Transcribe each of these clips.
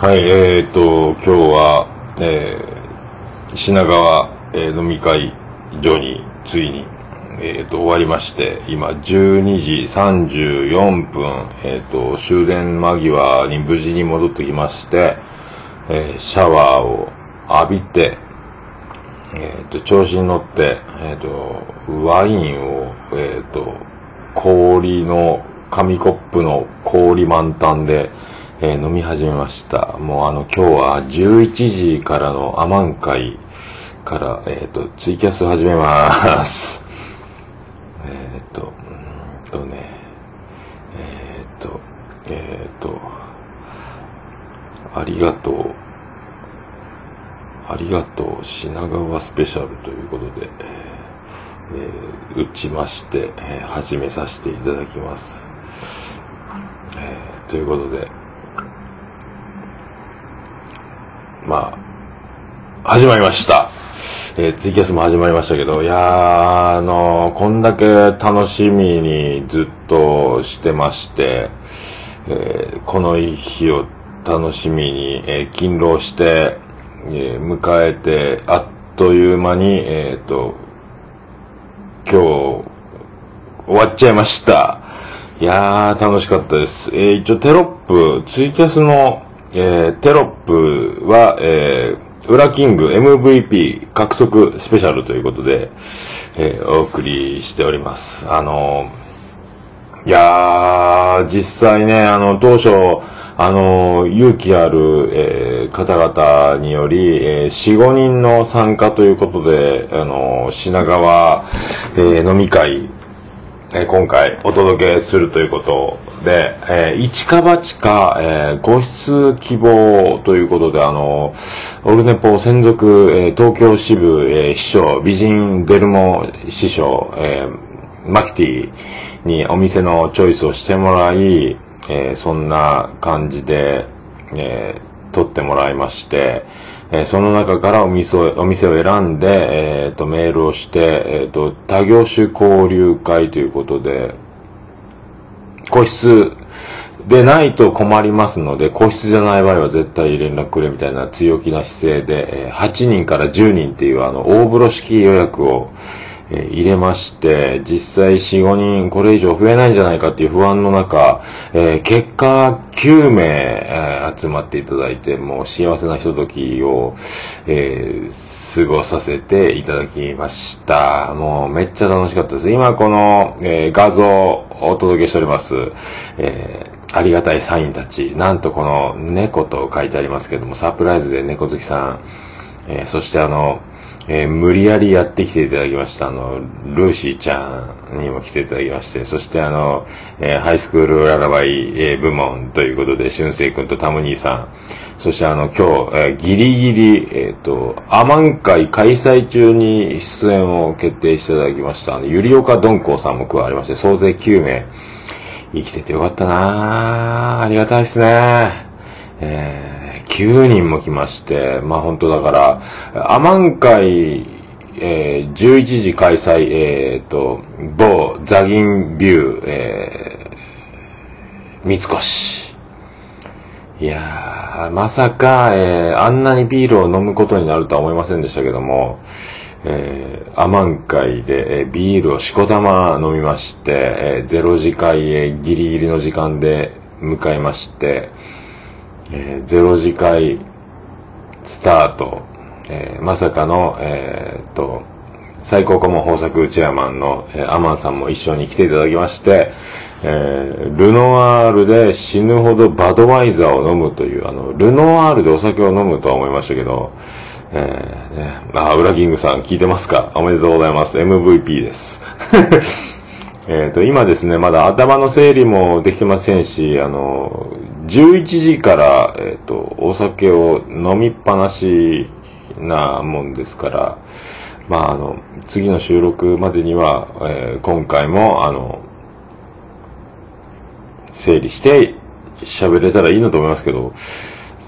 はい、えー、と、今日は、えー、品川、えー飲み会場についに、えー、と、終わりまして、今、12時34分、えー、と、終電間際に無事に戻ってきまして、えーシャワーを浴びて、えー、と、調子に乗って、えー、と、ワインを、えー、と、氷の、紙コップの氷満タンで、えー飲み始めました。もうあの、今日は11時からのアマン会から、えっ、と、ツイキャス始めまーす。えっ、と、うんとね、えっ、と、えっ、と、ありがとう。ありがとう品川スペシャルということで、えー打ちまして、え始めさせていただきます。えということで、まあ、始まりました。えーツイキャスも始まりましたけど、いや、あのーこんだけ楽しみにずっとしてまして、えーこの日を楽しみに、え勤労して、え迎えて、あっという間に、えっ、と、今日、終わっちゃいました。いやー、楽しかったです。えー一応テロップ、ツイキャスの、えーテロップは、えー、ウラキング MVP 獲得スペシャルということで、えーお送りしております。あのーいやー、実際ね、あの、当初、あの、勇気ある、えー方々により、えー4、5人の参加ということで、あの、品川、えー飲み会、え今回お届けするということで、えー一か八か、えーご出希望ということで、あの、オルネポ専属、えー東京支部、えー秘書、美人デルモ師匠、えーマキティにお店のチョイスをしてもらい、えーそんな感じで、えー撮ってもらいまして、えーその中からお店を、お店を選んで、えーと、メールをして、えーと、多業種交流会ということで、個室でないと困りますので、個室じゃない場合は絶対連絡くれみたいな強気な姿勢で、え8人から10人っていうあの、大風呂式予約を、え入れまして、実際4、5人これ以上増えないんじゃないかっていう不安の中、え結果9名、え集まっていただいて、もう幸せなひとときを、え過ごさせていただきました。もうめっちゃ楽しかったです。今この、え画像をお届けしております。えーありがたいサインたち。なんとこの猫と書いてありますけども、サプライズで猫好きさん、えーそしてあの、えー無理やりやってきていただきました、あの、ルーシーちゃんにも来ていただきまして、そしてあの、えーハイスクールララバイ、えー部門ということで、俊生くんとタム兄さん、そしてあの、今日、えーギリギリ、えっ、と、アマン会開催中に出演を決定していただきました、あの、ゆりおかどんこうさんも加わりまして、総勢9名、生きててよかったなあありがたいですね。えー、9人も来まして、まあ本当だから、アマン会、えー、11時開催、えー、と、某ザギンビュー、えー、三越。いやー、まさか、えー、あんなにビールを飲むことになるとは思いませんでしたけども、えー、アマン会で、えービールをしこたま飲みまして、えー、ゼロ時会へギリギリの時間で向かいまして、えーゼロ時会スタート、えーまさかの、えーっと、最高顧問豊作チェアマンの、えーアマンさんも一緒に来ていただきまして、えールノワールで死ぬほどバドワイザーを飲むという、あの、ルノワールでお酒を飲むとは思いましたけど、えーね、あ、ウラキングさん聞いてますか？おめでとうございます。MVP です。えっと、今ですね、まだ頭の整理もできてませんし、あの、11時から、えっ、と、お酒を飲みっぱなしなもんですから、まあ、あの、次の収録までには、えー今回も、あの、整理して喋れたらいいなと思いますけど、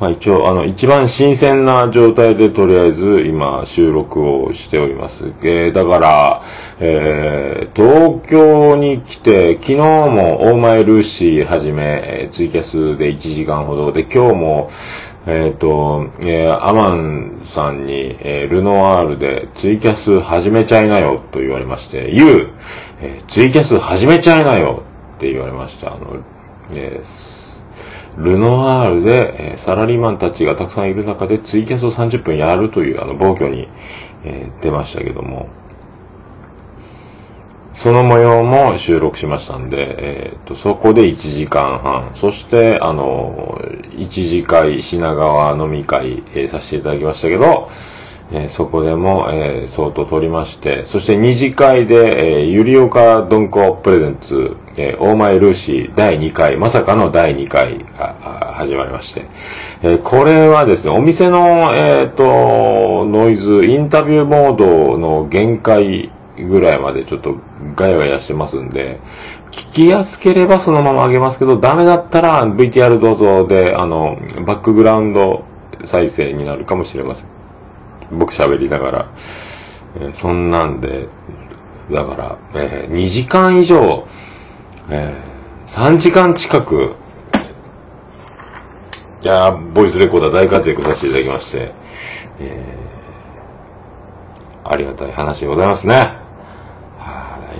まあ一応、あの、一番新鮮な状態でとりあえず今収録をしております。えーだから、えー東京に来て、昨日もオーマイルーシーはじめ、えーツイキャスで1時間ほどで、今日も、えっ、と、えーアマンさんに、えールノワールでツイキャス始めちゃいなよと言われまして、ゆう、えーツイキャス始めちゃいなよって言われました。あの、えールノワールで、えサラリーマンたちがたくさんいる中でツイキャスを30分やるというあの暴挙に、え出ましたけども、その模様も収録しましたんで、えー、とそこで1時間半、そして、あの、一次会、品川飲み会、えーさせていただきましたけど、えーそこでも、え相当撮りまして、そして二次会で、えーゆりおかどんこプレゼンツ、えーオーマイルーシー第2回、まさかの第2回が始まりまして、えーこれはですね、お店の、えっ、と、ノイズ、インタビューモードの限界ぐらいまでちょっとガヤガヤしてますんで、聞きやすければそのまま上げますけど、ダメだったら VTR どうぞで、あの、バックグラウンド再生になるかもしれません。僕喋りながら。えーそんなんで、だから、え2時間以上、えー3時間近く、いやボイスレコーダー大活躍させていただきまして、えーありがたい話でございますね。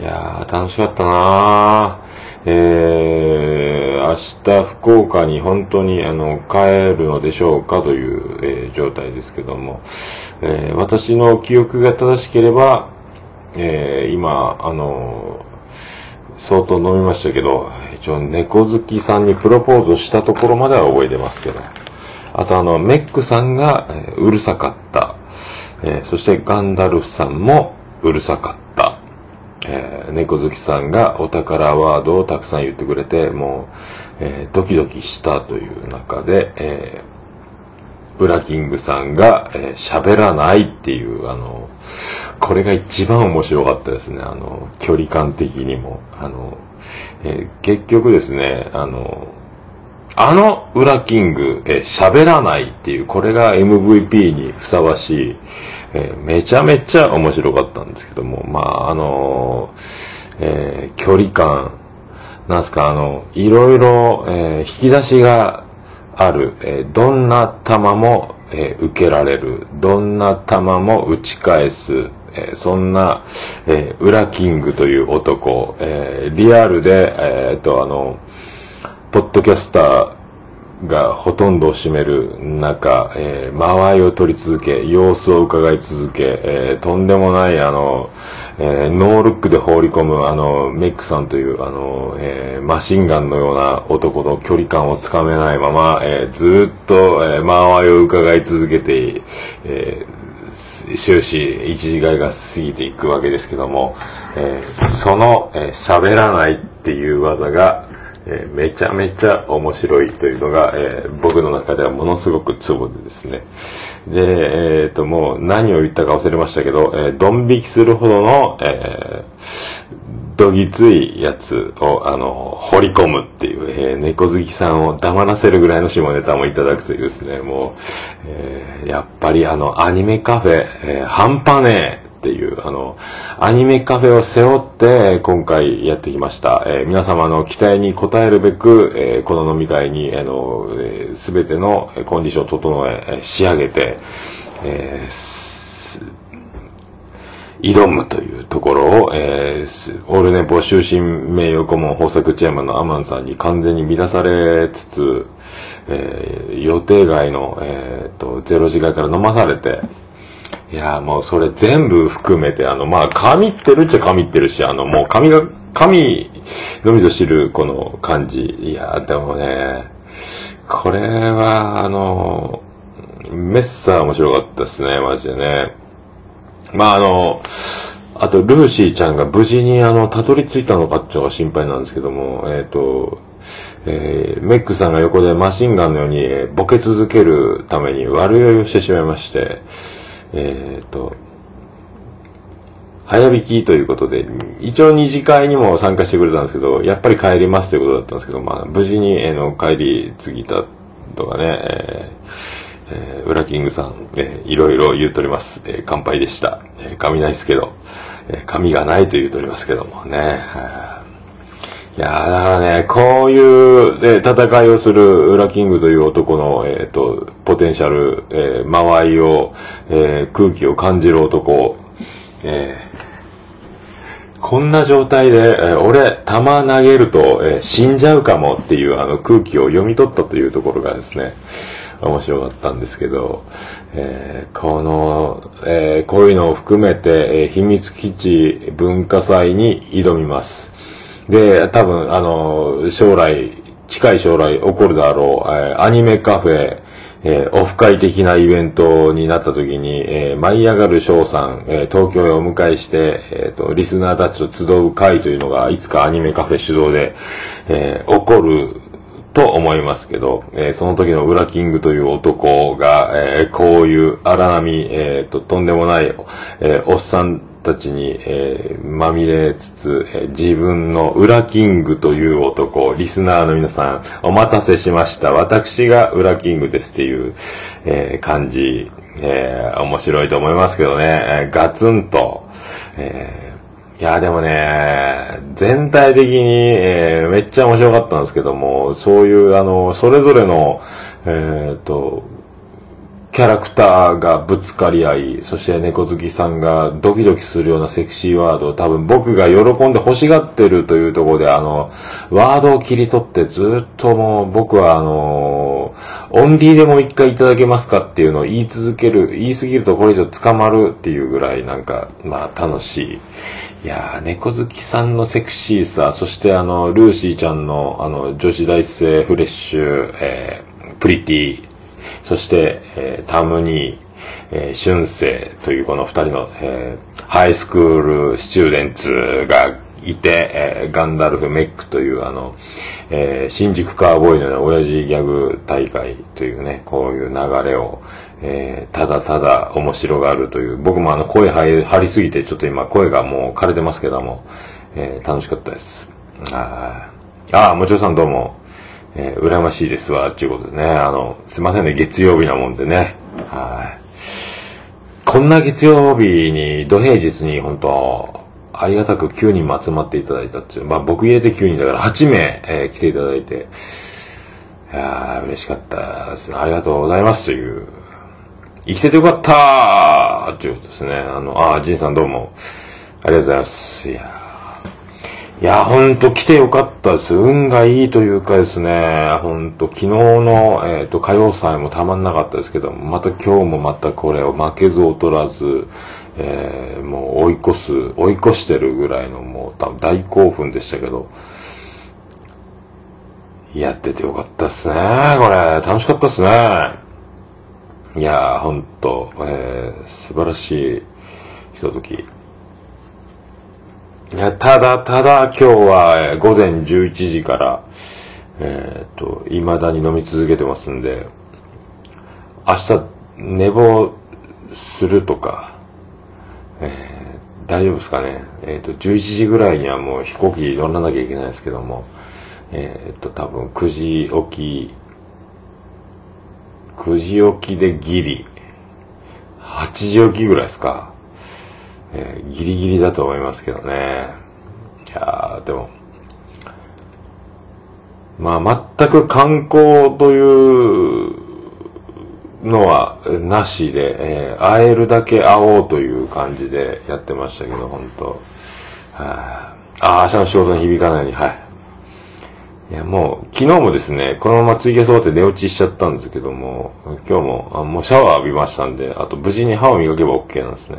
い。やー、楽しかったなー。えー、明日福岡に本当にあの帰るのでしょうかという、えー状態ですけども、えー私の記憶が正しければ、えー今、あの相当飲みましたけど、一応猫好きさんにプロポーズしたところまでは覚えてますけど、あとあの、メックさんが、うるさかった。えーそしてガンダルフさんもうるさかった。えー猫好きさんがお宝ワードをたくさん言ってくれて、もう、えードキドキしたという中で、えー、ウラキングさんがえー喋、らないっていう、あの、これが一番面白かったですね。あの、距離感的にも。あの、えー結局ですね、あの、あのウラキング、えー喋らないっていう、これが MVP にふさわしい、えーめちゃめちゃ面白かったんですけども、まあ、あのえー距離感、なんすか、あの、いろいろ、えー引き出しがある、えどんな球も、え受けられる、どんな球も打ち返す、えそんな、えー、ウラキングという男、えリアルで、えーっと、あの、ポッドキャスターがほとんどを占める中、えー間合いを取り続け、様子を伺い続け、えーとんでもない、あの、えーノールックで放り込む、あの、メックさんという、あの、えーマシンガンのような男の距離感をつかめないまま、えーずっと、えー間合いを伺い続けて、えー終始一時会が過ぎていくわけですけども、えーそのえー喋、らないっていう技が、えーめちゃめちゃ面白いというのが、えー僕の中ではものすごくツボでですね。で、えっ、と、もう何を言ったか忘れましたけど、えードン引きするほどの、えどぎついやつを、あの、掘り込むっていう、え猫好きさんを黙らせるぐらいの下ネタもいただくというですね、もう、えやっぱりあの、アニメカフェ、え半端ねえっていう、あの、アニメカフェを背負って、今回やってきました。えー皆様の期待に応えるべく、えーこの飲み会に、あの、すべてのコンディションを整え、仕上げて、えー挑むというところを、えーオールネポ終身名誉顧問豊作チェアマンのアマンさんに完全に乱されつつ、えー予定外の、えーと、ゼロ時間から飲まされて、いやもうそれ全部含めて、あの、まあ、神ってるっちゃ神ってるし、あの、もう神が、神のみぞ知るこの感じ。いやでもね、これは、あの、メッサー面白かったですね、マジでね。まあ、あの、あと、ルーシーちゃんが無事に、あの、たどり着いたのかっていうのが心配なんですけども、えっ、と、えーメックさんが横でマシンガンのように、ボケ続けるために悪酔いをしてしまいまして、えっ、と、早引きということで、一応二次会にも参加してくれたんですけど、やっぱり帰りますということだったんですけど、まあ、無事に、えーの帰り過ぎたとかね、えーえー、ウラキングさん、えーいろいろ言うとります。えー乾杯でした。えー髪ないですけど、えー髪がないと言うとりますけどもね。いやーだからね、こういう、え戦いをするウラキングという男の、えっ、と、ポテンシャル、えー間合いを、えー空気を感じる男、えーこんな状態で、え俺、弾投げると、え死んじゃうかもっていうあの空気を読み取ったというところがですね、面白かったんですけど、えーこの、えこういうのを含めて、え秘密基地文化祭に挑みます。で、多分、あの、将来、近い将来起こるだろう、えーアニメカフェ、えーオフ会的なイベントになった時に、えー舞い上がる翔さん、えー東京へお迎えして、えーと、リスナーたちと集う会というのが、いつかアニメカフェ主導で、え起こると思いますけど、えその時のウラキングという男が、えこういう荒波、えーと、とんでもない、えおっさんたちに、えーまみれつつ、えー自分のウラキングという男、リスナーの皆さん、お待たせしました。私がウラキングですっていう、えー感じ、えー面白いと思いますけどね、えーガツンと、えーいや、でもね、全体的に、えーめっちゃ面白かったんですけども、そういう、あの、それぞれの、えっ、と、キャラクターがぶつかり合い、そして猫好きさんがドキドキするようなセクシーワードを多分僕が喜んで欲しがってるというところで、あの、ワードを切り取ってずっともう僕はあの、オンリーでもう一回いただけますかっていうのを言い続ける、言い過ぎるとこれ以上捕まるっていうぐらいなんか、まあ楽しい。いやー、猫好きさんのセクシーさ、そしてあの、ルーシーちゃんのあの、女子大生フレッシュ、えー、プリティ、そして、えータムニー、えー、春生というこの二人の、えーハイスクールスチューデンツがいて、えーガンダルフ・メックというあの、えー新宿カーボーイの、ね、親父ギャグ大会というね、こういう流れを、えーただただ面白があるという、僕もあの声張り張りすぎてちょっと今声がもう枯れてますけども、えー楽しかったです。ああ、もちろさんどうも。えー羨ましいですわ、っていうことでね。あの、すいませんね、月曜日なもんでね。はい。こんな月曜日に、土平日に、本当ありがたく9人も集まっていただいたっていう。まあ僕入れて9人だから8名、えー来ていただいて。いや、嬉しかったですね。ありがとうございますという。生きててよかったーということですね。あの、あー、ジンさんどうも。ありがとうございます。いやーいや、ほんと来てよかったです。運がいいというかですね、ほんと昨日の、えっ、と、歌謡祭もたまんなかったですけど、また今日もまたこれを負けず劣らず、えーもう追い越す、追い越してるぐらいのもう多分大興奮でしたけど、やっててよかったっすね、これ。楽しかったっすね。いやー、ほんと、えー素晴らしいひととき。いや、ただ、ただ今日は午前11時から、えっ、と、未だに飲み続けてますんで、明日寝坊するとか、えー大丈夫ですかね。えっ、と、11時ぐらいにはもう飛行機乗らなきゃいけないですけども、えっ、と、多分9時起き、9時起きでギリ、8時起きぐらいですか。えーギリギリだと思いますけどね。いやでも、まあ、全く観光というのはなしで、えー会えるだけ会おうという感じでやってましたけど、本当はああ、明日の仕事に響かないように、はい。いや、もう、昨日もですね、このままツイキャス終わって寝落ちしちゃったんですけども、今日も、あもうシャワー浴びましたんで、あと無事に歯を磨けば OK なんですね。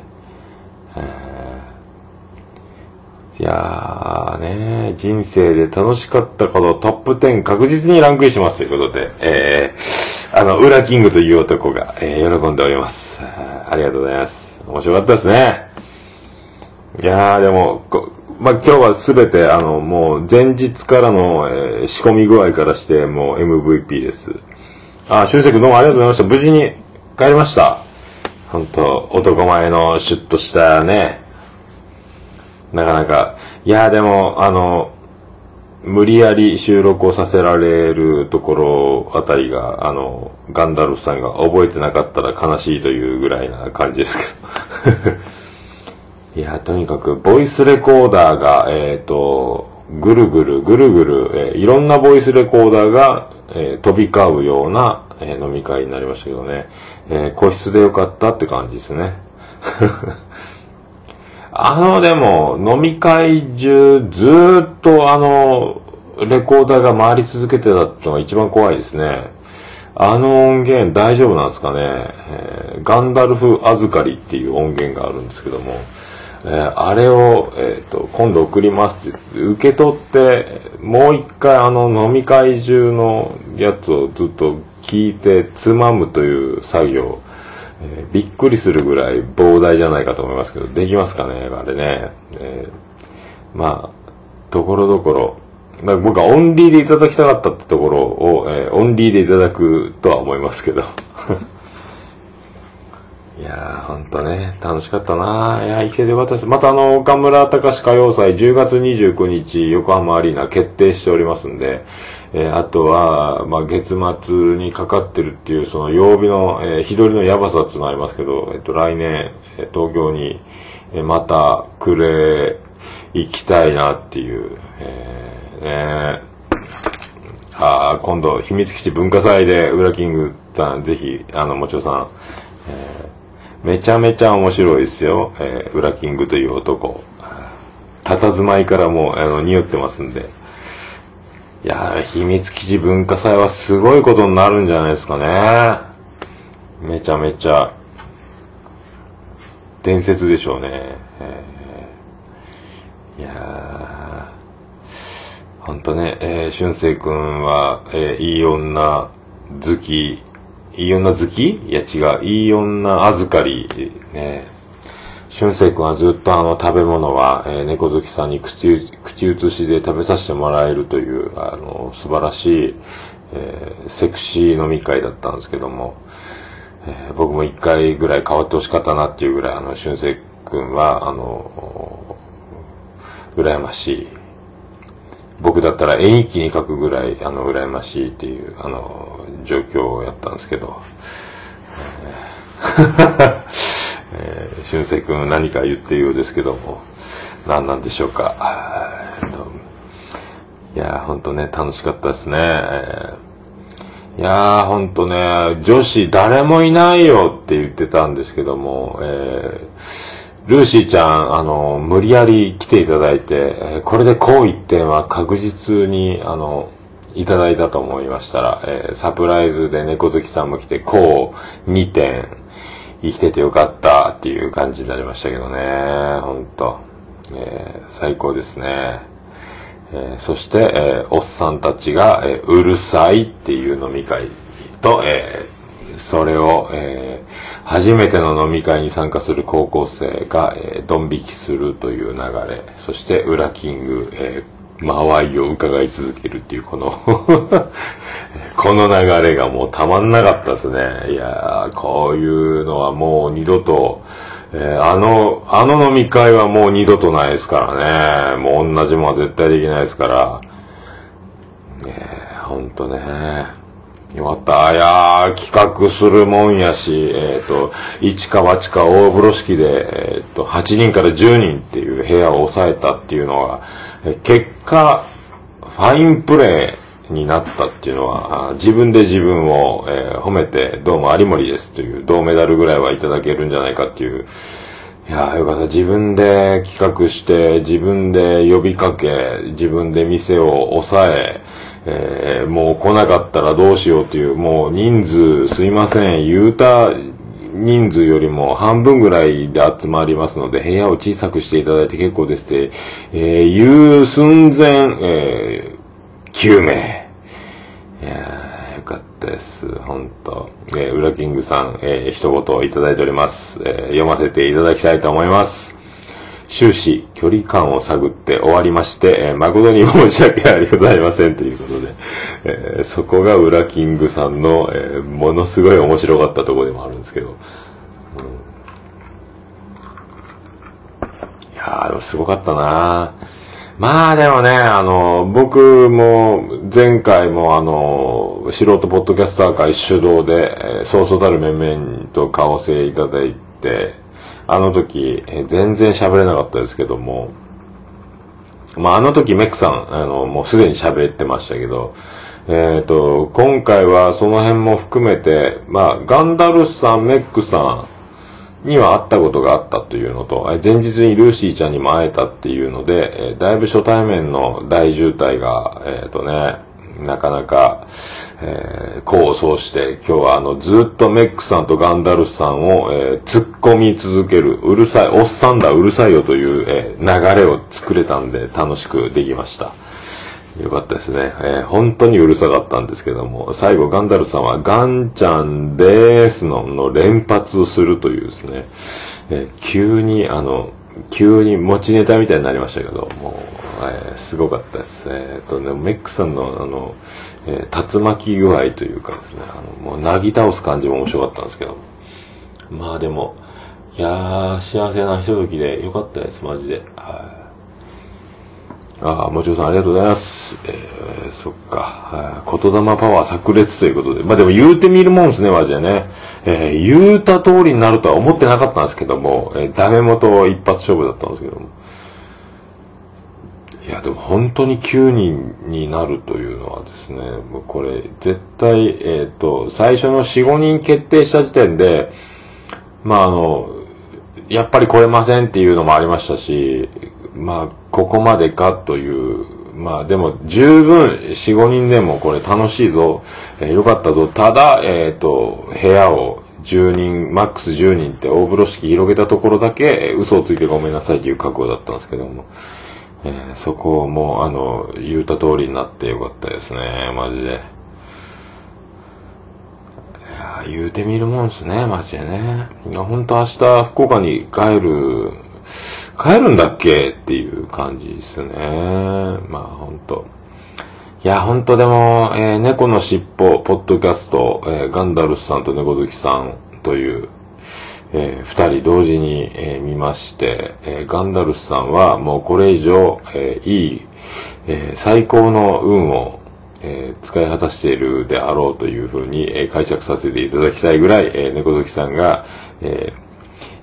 いやーね、人生で楽しかったことトップ10確実にランクインしますということで、えー、あの、ウラキングという男が、えー喜んでおります。ありがとうございます。面白かったですね。いやーでも、まあ、今日はすべて、あの、もう前日からの、えー仕込み具合からして、もう MVP です。あ、修正君どうもありがとうございました。無事に帰りました。本当男前のシュッとしたね、なかなか。いや、でも、あの、無理やり収録をさせられるところあたりが、あの、ガンダルフさんが覚えてなかったら悲しいというぐらいな感じですけど。いや、とにかく、ボイスレコーダーが、えっ、と、ぐるぐるぐるぐる、えー、いろんなボイスレコーダーが、えー、飛び交うような、え、飲み会になりましたけどね、えー、個室でよかったって感じですね。あの、でも、飲み会中、ずっとあの、レコーダーが回り続けてたってのが一番怖いですね。あの音源大丈夫なんですかね、えー、ガンダルフ預かりっていう音源があるんですけども、えー、あれを、えーと、今度送りますって受け取ってもう一回あの飲み会中のやつをずっと聞いてつまむという作業、えー、びっくりするぐらい膨大じゃないかと思いますけどできますかねあれね、えー、まあところどころまあ、僕はオンリーでいただきたかったってところを、えー、オンリーでいただくとは思いますけど。いやー、ほんとね、楽しかったなー。いやー、生きててよかったです。またあの、岡村隆史歌謡祭10月29日、横浜アリーナ決定しておりますんで、えー、あとは、まあ、月末にかかってるっていう、その曜日の、えー、日取りのやばさっていうのありますけど、えっと、来年、え東京に、えまた、くれ、行きたいなっていう、えーねあ今度、秘密基地文化祭で、ウラキングさん、ぜひ、あの、もちろさん、えー、めちゃめちゃ面白いですよ、えー、ウラキングという男。佇まいからもう、あの、匂ってますんで。いや秘密基地文化祭はすごいことになるんじゃないですかね。めちゃめちゃ、伝説でしょうね。えー、いやほんとね、えー、俊生くんは、えー、いい女好き、いい女好き？いや違う、いい女預かり、ね。俊生くんはずっとあの食べ物は、えー、猫好きさんに口、口移しで食べさせてもらえるという、あの、素晴らしい、えー、セクシー飲み会だったんですけども、えー、僕も一回ぐらい変わってほしかったなっていうぐらい、あの、俊生くんは、あの、羨ましい、僕だったら絵日記に書くぐらい、あの、羨ましいっていう、あの、状況をやったんですけど、えー、え俊生君何か言っているようですけども、何なんでしょうか。いやー、ほんとね、楽しかったですね。いやー、ほんとね、女子誰もいないよって言ってたんですけども、えールーシーちゃん、あの、無理やり来ていただいて、これでこう一点は確実に、あの、いただいたと思いましたら、えー、サプライズで猫好きさんも来て、こう2点、生きててよかったっていう感じになりましたけどね、ほんと。えー、最高ですね。えー、そして、えおっさんたちが、えうるさいっていう飲み会と、えそれを、えー、初めての飲み会に参加する高校生が、えー、ドン引きするという流れ、そして、ウラキング、えー、間合いを伺い続けるっていう、この この流れがもうたまんなかったですね。いや、こういうのはもう二度と、えー、あの、あの飲み会はもう二度とないですからね。もう同じものは絶対できないですから。ねほんとね。よかった。いや、企画するもんやし、えっ、ー、と、一か八か大風呂敷で、えっ、ー、と、8人から10人っていう部屋を抑えたっていうのは、結果、ファインプレーになったっていうのは、自分で自分を、えー、褒めて、どうも有森ですという銅メダルぐらいはいただけるんじゃないかっていう、いやよかった。自分で企画して、自分で呼びかけ、自分で店を抑え、えー、もう来なかったらどうしようっていう、もう人数すいません、言うた人数よりも半分ぐらいで集まりますので、部屋を小さくしていただいて結構ですって、えー、言う寸前、えー、9名。いやよかったです。本当えー、ウラキングさん、えー、一言いただいております。えー、読ませていただきたいと思います。終始距離感を探って終わりまして、えー、誠に申し訳ありございませんということで、えー、そこがウラキングさんの、えー、ものすごい面白かったところでもあるんですけど、うん、いやー、でもすごかったな。まあでもね、あの、僕も前回もあの、素人ポッドキャスター会主導で、えー、そうそうたる面々と顔をせいただいて、あの時、え全然喋れなかったですけども、まあ、あの時メックさん、あの、もうすでに喋ってましたけど、えっ、と、今回はその辺も含めて、まあ、ガンダルスさん、メックさんには会ったことがあったというのと、前日にルーシーちゃんにも会えたっていうので、えだいぶ初対面の大渋滞が、えっ、とね、なかなか、えー、功を奏して、今日はあの、ずっとメックさんとガンダルスさんを、えー、突っ込み続ける、うるさい、おっさんだ、うるさいよという、えー、流れを作れたんで、楽しくできました。よかったですね。えー、本当にうるさかったんですけども、最後ガンダルスさんは、ガンちゃんでーすの、の連発をするというですね、えー、急に、あの、急に持ちネタみたいになりましたけど、もう、えー、すごかったです。えっ、とね、メックさんのあの、えー、竜巻具合というかですね、あの、もうなぎ倒す感じも面白かったんですけど、まあでも、いやー、幸せなひとときでよかったです、マジで。はい。ああ、もちろんさんありがとうございます。えー、そっか。言霊パワー炸裂ということで。まあでも言うてみるもんですね、マジでね。えー、言うた通りになるとは思ってなかったんですけども、えー、ダメ元一発勝負だったんですけども。いや、でも本当に9人になるというのはですね、もうこれ、絶対、えっ、ー、と、最初の4、5人決定した時点で、まああの、やっぱり来れませんっていうのもありましたし、まあ、ここまでかという、まあでも十分4、5人でもこれ楽しいぞ、えー、よかったぞ。ただ、えっ、ー、と、部屋を10人、マックス10人って大風呂敷広げたところだけ、嘘をついてごめんなさいという覚悟だったんですけども。えー、そこをもう、あの、言うた通りになってよかったですね、マジで。いや言うてみるもんですね、マジでね。本当明日、福岡に帰る、帰るんだっけっていう感じですね。まあ本当いや、本当でも、えー、猫のしっぽ、ポッドキャスト、えー、ガンダルスさんと猫好きさんという、えー、二人同時に、えー、見まして、えー、ガンダルスさんはもうこれ以上、えー、いい、えー、最高の運を、えー、使い果たしているであろうというふうに、えー、解釈させていただきたいぐらい、えー、猫好きさんが、え、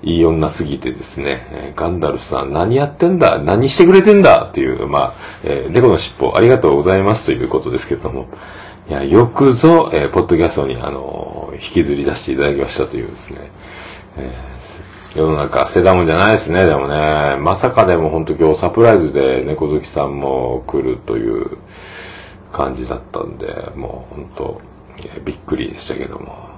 いい女すぎてですね、えー、ガンダルさん何やってんだ？何してくれてんだ？っていう、まあ、えー、猫の尻尾ありがとうございますということですけども、いや、よくぞ、えー、ポッドキャストに、あのー、引きずり出していただきましたというですね、えー、世の中捨てたもんじゃないですね、でもね。まさかでも本当今日サプライズで猫好きさんも来るという感じだったんで、もう本当、えー、びっくりでしたけども。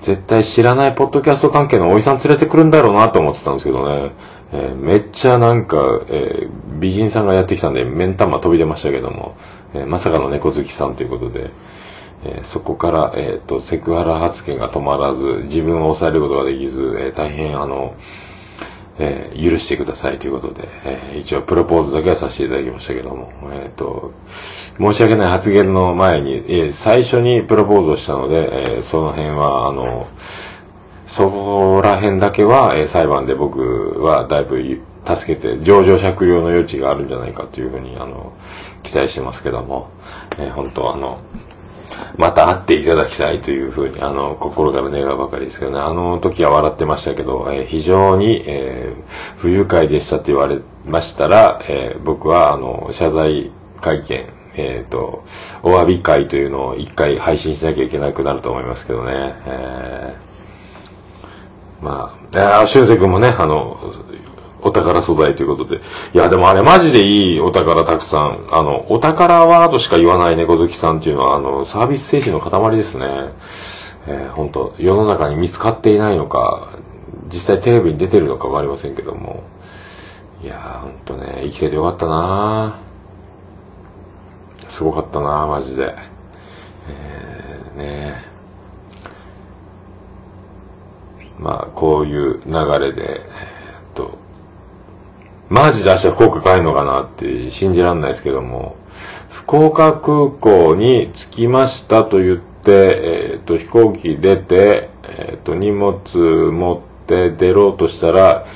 絶対知らないポッドキャスト関係のおじさん連れてくるんだろうなと思ってたんですけどね。えー、めっちゃなんか、えー、美人さんがやってきたんで、目ん玉飛び出ましたけども、えー、まさかの猫好きさんということで、え、そこから、えっ、と、セクハラ発言が止まらず、自分を抑えることができず、え、大変あの、え、許してくださいということで、えー、一応プロポーズだけはさせていただきましたけども、えっ、と、申し訳ない発言の前に、えー、最初にプロポーズをしたので、えー、その辺は、あの、そこら辺だけは、えー、裁判で僕はだいぶ助けて、上場酌量の余地があるんじゃないかというふうに、あの、期待してますけども、えー、本当あの、また会っていただきたいというふうに、あの、心から願うばかりですけどね、あの時は笑ってましたけど、えー、非常に、えー、不愉快でしたって言われましたら、えー、僕は、あの、謝罪会見、えっ、ー、と、お詫び会というのを一回配信しなきゃいけなくなると思いますけどね、えー、まあ、あ、俊く君もね、あの、お宝素材ということで。いや、でもあれマジでいいお宝たくさん。あの、お宝ワードしか言わない猫好きさんっていうのは、あの、サービス精神の塊ですね。えー、本当世の中に見つかっていないのか、実際テレビに出てるのかわかりませんけども。いやー、ほんとね、生きててよかったなすごかったなマジで。えー、ねまあ、こういう流れで、えっとマジで明日福岡帰るのかなって信じらんないですけども、福岡空港に着きましたと言って、えっ、と、飛行機出て、えっ、と、荷物持って出ろうとしたら、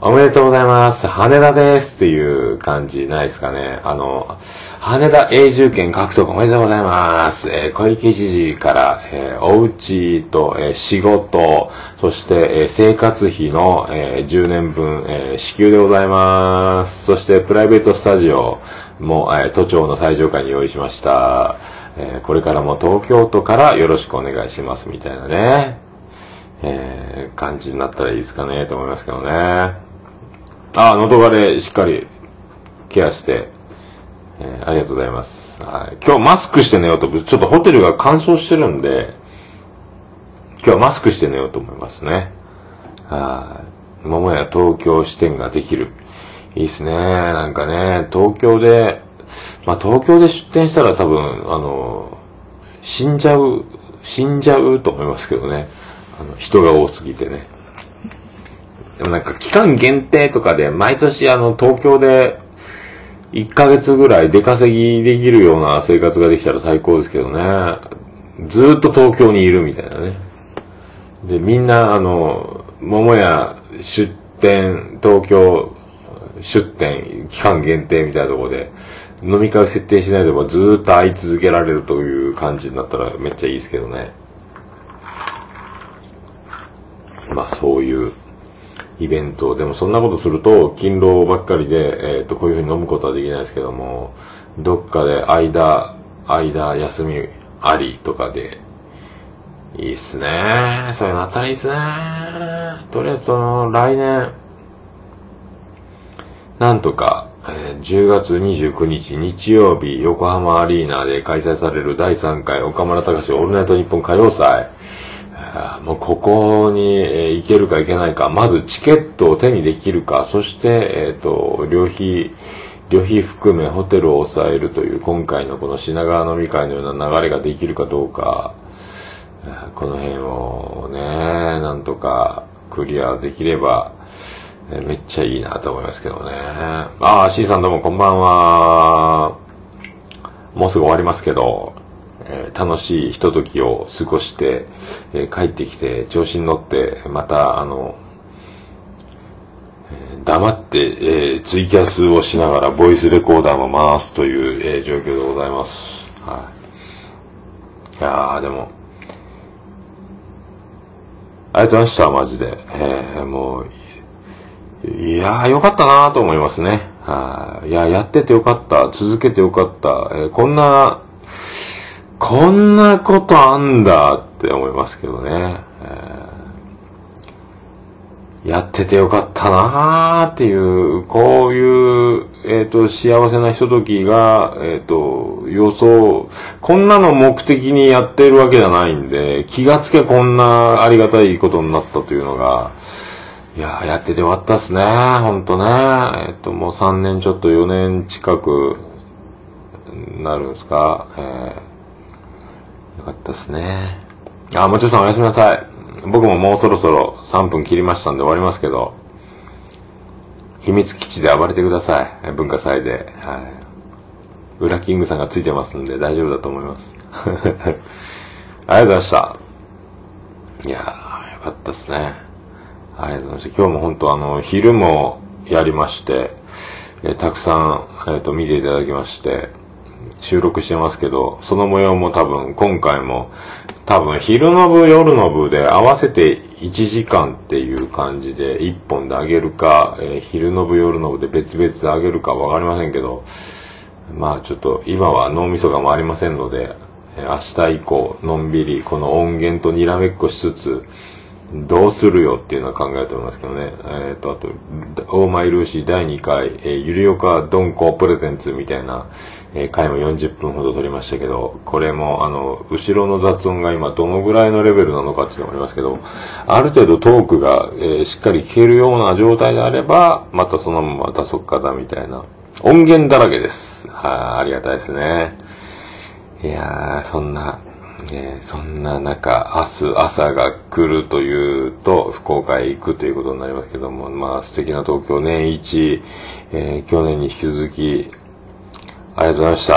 おめでとうございます。羽田ですっていう感じないですかね。あの、羽田永住権獲得おめでとうございます。えー小池知事から、えーお家と、えー仕事、そして、え生活費の、えー10年分、え支給でございます。そして、プライベートスタジオも、え都庁の最上階に用意しました。えこれからも東京都からよろしくお願いしますみたいなね。え感じになったらいいですかね、と思いますけどね。ああ、喉枯れしっかりケアして、えーありがとうございます。はい、今日マスクして寝ようと、ちょっとホテルが乾燥してるんで、今日はマスクして寝ようと思いますね。はい。桃屋東京支店ができる。いいっすね。なんかね、東京で、まあ東京で出店したら多分、あの、死んじゃう、死んじゃうと思いますけどね。あの、人が多すぎてね。でもなんか期間限定とかで毎年あの東京で1ヶ月ぐらい出稼ぎできるような生活ができたら最高ですけどね。ずっと東京にいるみたいなね。で、みんなあの、桃屋出店、東京出店、期間限定みたいなところで、飲み会設定しないでもずっと会い続けられるという感じになったらめっちゃいいですけどね。まあそういうイベント。でもそんなことすると、勤労ばっかりで、えっ、と、こういうふうに飲むことはできないですけども、どっかで間、間、休みありとかで、いいっすね。そういうのあったらいいっすね。とりあえず、その、来年、なんとか、えー10月29日日曜日、横浜アリーナで開催される第3回岡村隆史オールナイトニッポン歌謡祭。もうここに、行けるか行けないか、まずチケットを手にできるか、そして、えっ、と、旅費、旅費含めホテルを抑えるという今回のこの品川飲み会のような流れができるかどうか、この辺をね、なんとかクリアできれば、えめっちゃいいなと思いますけどね。ああ、C さんどうもこんばんは。もうすぐ終わりますけど、えー楽しいひとときを過ごして、えー帰ってきて調子に乗って、また、あの、えー黙って、えーツイキャスをしながらボイスレコーダーも回すという、えー状況でございます。はい。いやー、でも、ありがとうございました、マジで。えーもう、いやー、よかったなーと思いますね。はい。いや、やっててよかった。続けてよかった。えーこんな、こんなことあんだって思いますけどね。えーやっててよかったなーっていう、こういう、えっ、と、幸せなひとときが、えっ、と、予想、こんなの目的にやってるわけじゃないんで、気がつけこんなありがたいことになったというのが、いや、やっててよかったっすね。ほんとね。えっと、もう3年ちょっと4年近くなるんですか？えー、よかったっすね。あ、もちろさんおやすみなさい。僕ももうそろそろ3分切りましたんで終わりますけど、秘密基地で暴れてください。文化祭で。はい。ウラキングさんがついてますんで大丈夫だと思います。ありがとうございました。いやー、よかったっすね。ありがとうございました。今日も本当あの、昼もやりまして、えーたくさん、えっ、と、見ていただきまして、収録してますけど、その模様も多分、今回も、多分、昼の部、夜の部で合わせて1時間っていう感じで、1本で上げるか、えー昼の部、夜の部で別々で上げるかわかりませんけど、まあちょっと今は脳みそが回りませんので、明日以降、のんびりこの音源とにらめっこしつつ、どうするよっていうのは考えておりますけどね。えっ、と、あと、オーマイルーシー第2回、えーゆりおかドンコプレゼンツみたいな、え回も40分ほど撮りましたけど、これも、あの、後ろの雑音が今どのぐらいのレベルなのかっていうのもありますけど、ある程度トークが、えしっかり聞けるような状態であれば、またそのまままたそっかだみたいな。音源だらけです。はい、ありがたいですね。いやー、そんな、えーそんな中、明日朝が来るというと、福岡へ行くということになりますけども、まあ素敵な東京年一、えー去年に引き続き、ありがとうございました。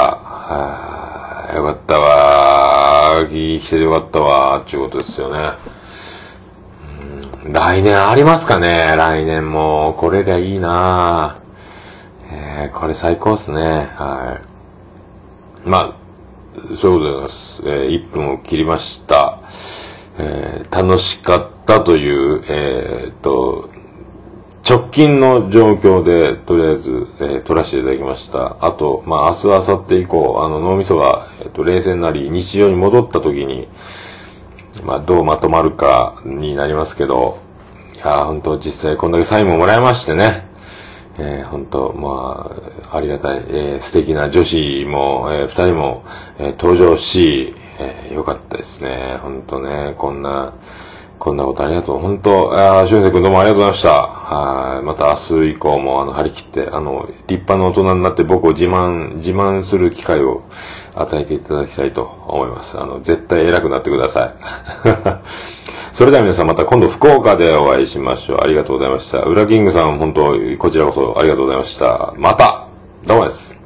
よかったわー。来ててよかったわー。っていうことですよね。来年ありますかね？来年も。これがいいなえー、これ最高っすね。はい。まあ、そうでございます。えー、1分を切りました。えー、楽しかったという、えー、と、直近の状況で、とりあえず、えー、撮らせていただきました。あと、まあ、明日、明後日以降、あの、脳みそが、えっ、と、冷静になり、日常に戻った時に、まあ、どうまとまるかになりますけど、いや本当実際こんだけサインももらいましてね、えー、本当まあ、ありがたい、えー、素敵な女子も、えー、二人も、えー、登場し、えー、よかったですね。本当ね、こんな、こんなことありがとう。本当、ああ、俊く君どうもありがとうございました。はい。また明日以降も、あの、張り切って、あの、立派な大人になって僕を自慢、自慢する機会を与えていただきたいと思います。あの、絶対偉くなってください。それでは皆さんまた今度福岡でお会いしましょう。ありがとうございました。裏キングさん、本当、こちらこそありがとうございました。またどうもです。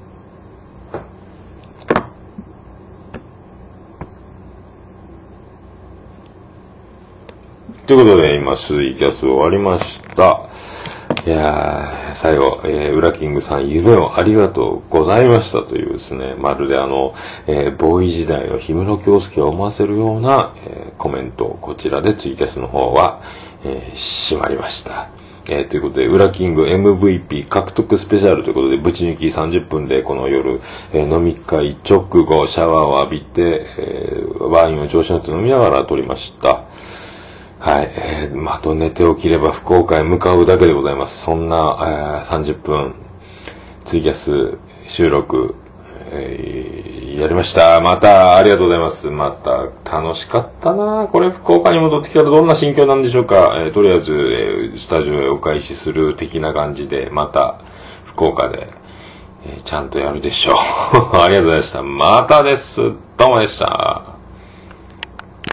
ということで、今、スイキャス終わりました。いやー、最後、えー、ウラキングさん、夢をありがとうございましたというですね、まるであの、えー、ボーイ時代の氷室京介を思わせるような、えー、コメントを、こちらでツイキャスの方は、えー、閉まりました。えー、ということで、ウラキング MVP 獲得スペシャルということで、ぶち抜き30分でこの夜、えー、飲み会直後、シャワーを浴びて、えー、ワインを調子乗って飲みながら撮りました。はい。えー、まと寝て起きれば福岡へ向かうだけでございます。そんな、えー、30分、ツイキャス収録、えー、やりました。また、ありがとうございます。また、楽しかったなこれ、福岡に戻ってきたらどんな心境なんでしょうか。えー、とりあえず、えー、スタジオへお返しする的な感じで、また、福岡で、えー、ちゃんとやるでしょう。ありがとうございました。またです。どうもでした。